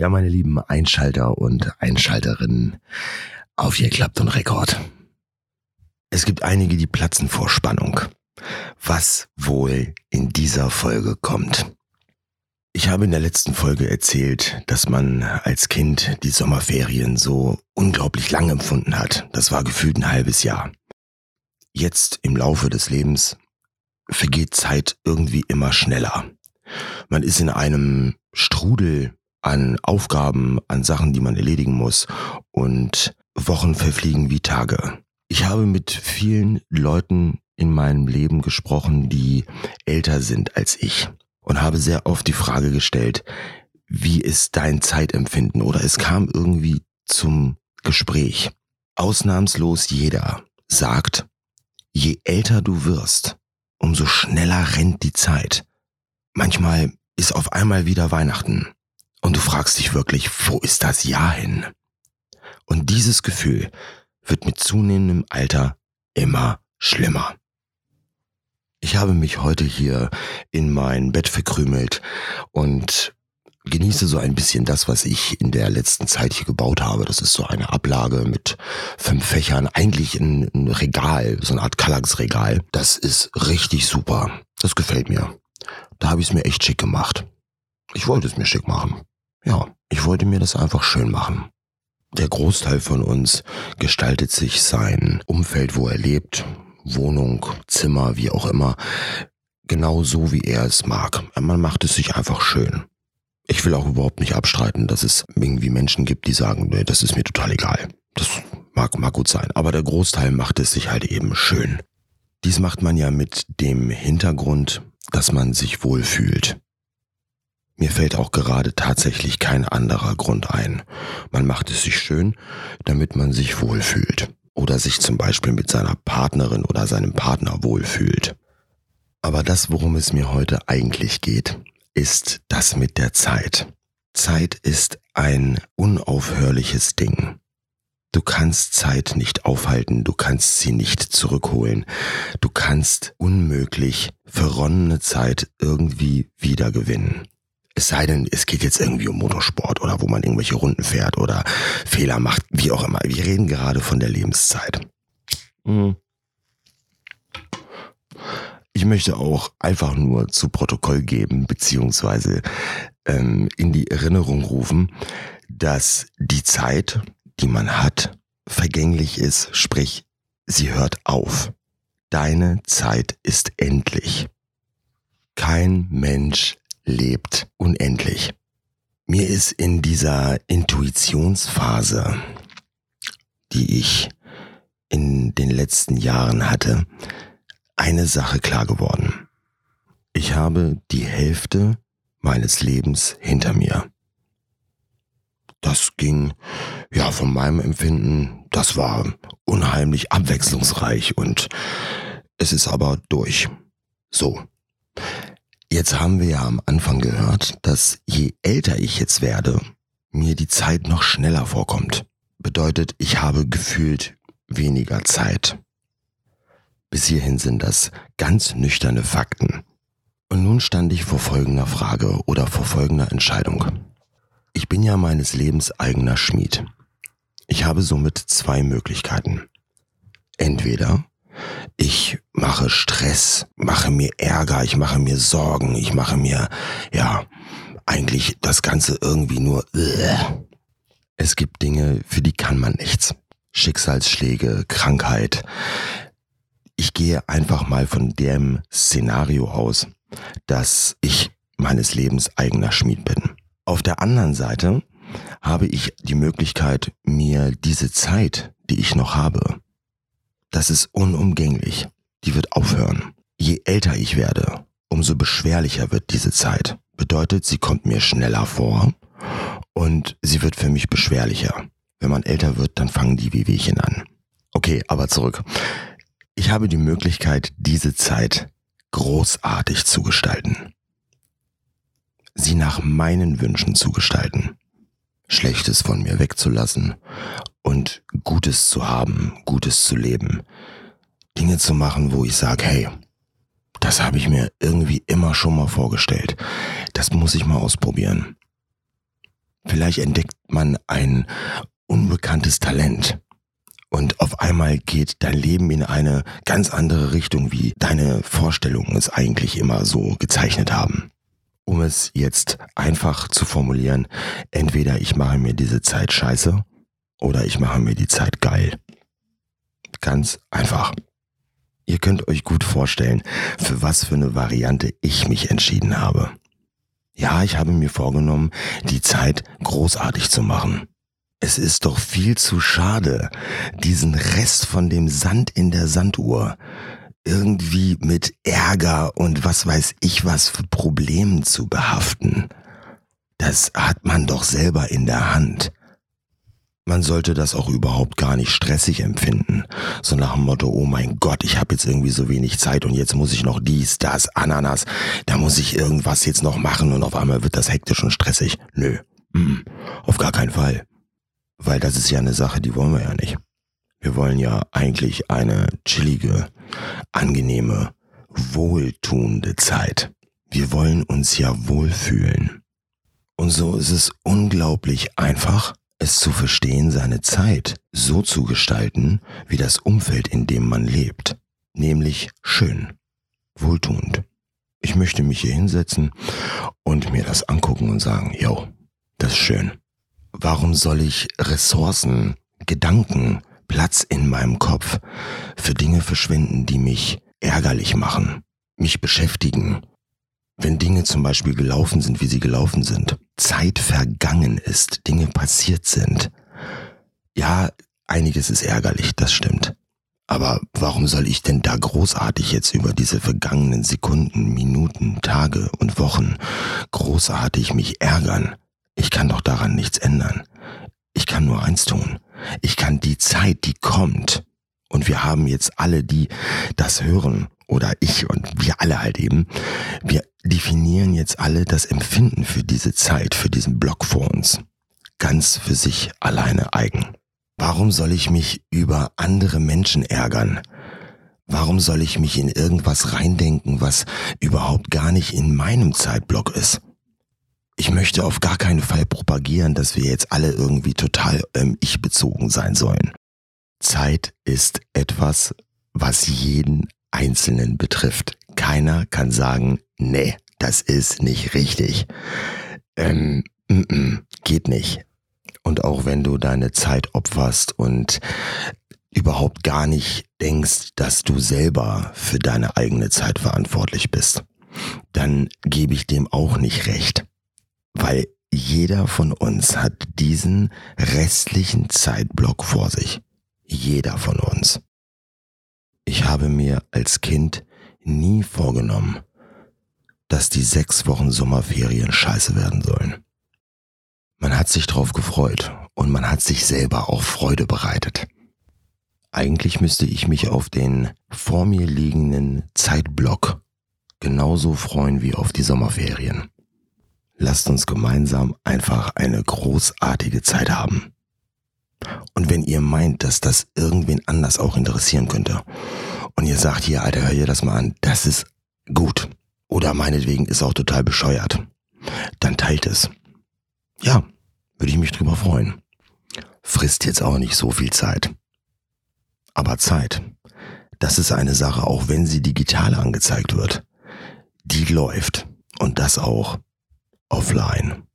Ja, meine lieben Einschalter und Einschalterinnen, auf ihr klappt und Rekord. Es gibt einige, die platzen vor Spannung. Was wohl in dieser Folge kommt. Ich habe in der letzten Folge erzählt, dass man als Kind die Sommerferien so unglaublich lang empfunden hat. Das war gefühlt ein halbes Jahr. Jetzt im Laufe des Lebens vergeht Zeit irgendwie immer schneller. Man ist in einem Strudel an Aufgaben, an Sachen, die man erledigen muss und Wochen verfliegen wie Tage. Ich habe mit vielen Leuten in meinem Leben gesprochen, die älter sind als ich und habe sehr oft die Frage gestellt, wie ist dein Zeitempfinden oder es kam irgendwie zum Gespräch. Ausnahmslos jeder sagt, je älter du wirst, umso schneller rennt die Zeit. Manchmal ist auf einmal wieder Weihnachten und du fragst dich wirklich, wo ist das Jahr hin? Und dieses Gefühl wird mit zunehmendem Alter immer schlimmer. Ich habe mich heute hier in mein Bett verkrümelt und genieße so ein bisschen das, was ich in der letzten Zeit hier gebaut habe. Das ist so eine Ablage mit fünf Fächern, eigentlich ein, ein Regal, so eine Art Kallax-Regal. Das ist richtig super. Das gefällt mir. Da habe ich es mir echt schick gemacht. Ich wollte es mir schick machen. Ja, ich wollte mir das einfach schön machen. Der Großteil von uns gestaltet sich sein Umfeld, wo er lebt, Wohnung, Zimmer, wie auch immer, genau so, wie er es mag. Man macht es sich einfach schön. Ich will auch überhaupt nicht abstreiten, dass es irgendwie Menschen gibt, die sagen, nee, das ist mir total egal. Das mag, mag gut sein. Aber der Großteil macht es sich halt eben schön. Dies macht man ja mit dem Hintergrund, dass man sich wohlfühlt. Mir fällt auch gerade tatsächlich kein anderer Grund ein. Man macht es sich schön, damit man sich wohlfühlt. Oder sich zum Beispiel mit seiner Partnerin oder seinem Partner wohlfühlt. Aber das, worum es mir heute eigentlich geht, ist das mit der Zeit. Zeit ist ein unaufhörliches Ding. Du kannst Zeit nicht aufhalten, du kannst sie nicht zurückholen, du kannst unmöglich verronnene Zeit irgendwie wiedergewinnen. Es sei denn, es geht jetzt irgendwie um Motorsport oder wo man irgendwelche Runden fährt oder Fehler macht, wie auch immer. Wir reden gerade von der Lebenszeit. Mhm. Ich möchte auch einfach nur zu Protokoll geben, beziehungsweise ähm, in die Erinnerung rufen, dass die Zeit, die man hat, vergänglich ist, sprich, sie hört auf. Deine Zeit ist endlich. Kein Mensch lebt unendlich. Mir ist in dieser Intuitionsphase, die ich in den letzten Jahren hatte, eine Sache klar geworden. Ich habe die Hälfte meines Lebens hinter mir. Das ging, ja, von meinem Empfinden, das war unheimlich abwechslungsreich und es ist aber durch. So. Jetzt haben wir ja am Anfang gehört, dass je älter ich jetzt werde, mir die Zeit noch schneller vorkommt. Bedeutet, ich habe gefühlt weniger Zeit. Bis hierhin sind das ganz nüchterne Fakten. Und nun stand ich vor folgender Frage oder vor folgender Entscheidung. Ich bin ja meines Lebens eigener Schmied. Ich habe somit zwei Möglichkeiten. Entweder ich mache Stress, mache mir Ärger, ich mache mir Sorgen, ich mache mir, ja, eigentlich das Ganze irgendwie nur. Es gibt Dinge, für die kann man nichts. Schicksalsschläge, Krankheit. Ich gehe einfach mal von dem Szenario aus, dass ich meines Lebens eigener Schmied bin. Auf der anderen Seite habe ich die Möglichkeit, mir diese Zeit, die ich noch habe, das ist unumgänglich. Die wird aufhören. Je älter ich werde, umso beschwerlicher wird diese Zeit. Bedeutet, sie kommt mir schneller vor und sie wird für mich beschwerlicher. Wenn man älter wird, dann fangen die Wehwehchen an. Okay, aber zurück. Ich habe die Möglichkeit, diese Zeit großartig zu gestalten. Sie nach meinen Wünschen zu gestalten. Schlechtes von mir wegzulassen und Gutes zu haben, Gutes zu leben. Dinge zu machen, wo ich sage, hey, das habe ich mir irgendwie immer schon mal vorgestellt. Das muss ich mal ausprobieren. Vielleicht entdeckt man ein unbekanntes Talent und auf einmal geht dein Leben in eine ganz andere Richtung, wie deine Vorstellungen es eigentlich immer so gezeichnet haben. Um es jetzt einfach zu formulieren, entweder ich mache mir diese Zeit scheiße oder ich mache mir die Zeit geil. Ganz einfach. Ihr könnt euch gut vorstellen, für was für eine Variante ich mich entschieden habe. Ja, ich habe mir vorgenommen, die Zeit großartig zu machen. Es ist doch viel zu schade, diesen Rest von dem Sand in der Sanduhr irgendwie mit Ärger und was weiß ich was für Problemen zu behaften. Das hat man doch selber in der Hand. Man sollte das auch überhaupt gar nicht stressig empfinden. So nach dem Motto, oh mein Gott, ich habe jetzt irgendwie so wenig Zeit und jetzt muss ich noch dies, das, Ananas, da muss ich irgendwas jetzt noch machen und auf einmal wird das hektisch und stressig. Nö, mm, auf gar keinen Fall. Weil das ist ja eine Sache, die wollen wir ja nicht. Wir wollen ja eigentlich eine chillige, angenehme, wohltuende Zeit. Wir wollen uns ja wohlfühlen. Und so ist es unglaublich einfach, es zu verstehen, seine Zeit so zu gestalten, wie das Umfeld, in dem man lebt. Nämlich schön, wohltuend. Ich möchte mich hier hinsetzen und mir das angucken und sagen, yo, das ist schön. Warum soll ich Ressourcen, Gedanken, Platz in meinem Kopf für Dinge verschwenden, die mich ärgerlich machen, mich beschäftigen? Wenn Dinge zum Beispiel gelaufen sind, wie sie gelaufen sind, Zeit vergangen ist, Dinge passiert sind. Ja, einiges ist ärgerlich, das stimmt. Aber warum soll ich denn da großartig jetzt über diese vergangenen Sekunden, Minuten, Tage und Wochen großartig mich ärgern? Ich kann doch daran nichts ändern. Ich kann nur eins tun. Ich kann die Zeit, die kommt, und wir haben jetzt alle, die das hören, oder ich und wir alle halt eben, wir definieren jetzt alle das Empfinden für diese Zeit, für diesen Block vor uns. Ganz für sich alleine eigen. Warum soll ich mich über andere Menschen ärgern? Warum soll ich mich in irgendwas reindenken, was überhaupt gar nicht in meinem Zeitblock ist? Ich möchte auf gar keinen Fall propagieren, dass wir jetzt alle irgendwie total ähm, ich-bezogen sein sollen. Zeit ist etwas, was jeden Einzelnen betrifft. Keiner kann sagen, nee, das ist nicht richtig. Ähm, m -m, geht nicht. Und auch wenn du deine Zeit opferst und überhaupt gar nicht denkst, dass du selber für deine eigene Zeit verantwortlich bist, dann gebe ich dem auch nicht recht. Weil jeder von uns hat diesen restlichen Zeitblock vor sich. Jeder von uns. Ich habe mir als Kind nie vorgenommen, dass die sechs Wochen Sommerferien scheiße werden sollen. Man hat sich drauf gefreut und man hat sich selber auch Freude bereitet. Eigentlich müsste ich mich auf den vor mir liegenden Zeitblock genauso freuen wie auf die Sommerferien. Lasst uns gemeinsam einfach eine großartige Zeit haben. Und wenn ihr meint, dass das irgendwen anders auch interessieren könnte und ihr sagt hier, Alter, hör dir das mal an, das ist gut oder meinetwegen ist auch total bescheuert, dann teilt es. Ja, würde ich mich drüber freuen. Frisst jetzt auch nicht so viel Zeit. Aber Zeit, das ist eine Sache, auch wenn sie digital angezeigt wird. Die läuft. Und das auch offline.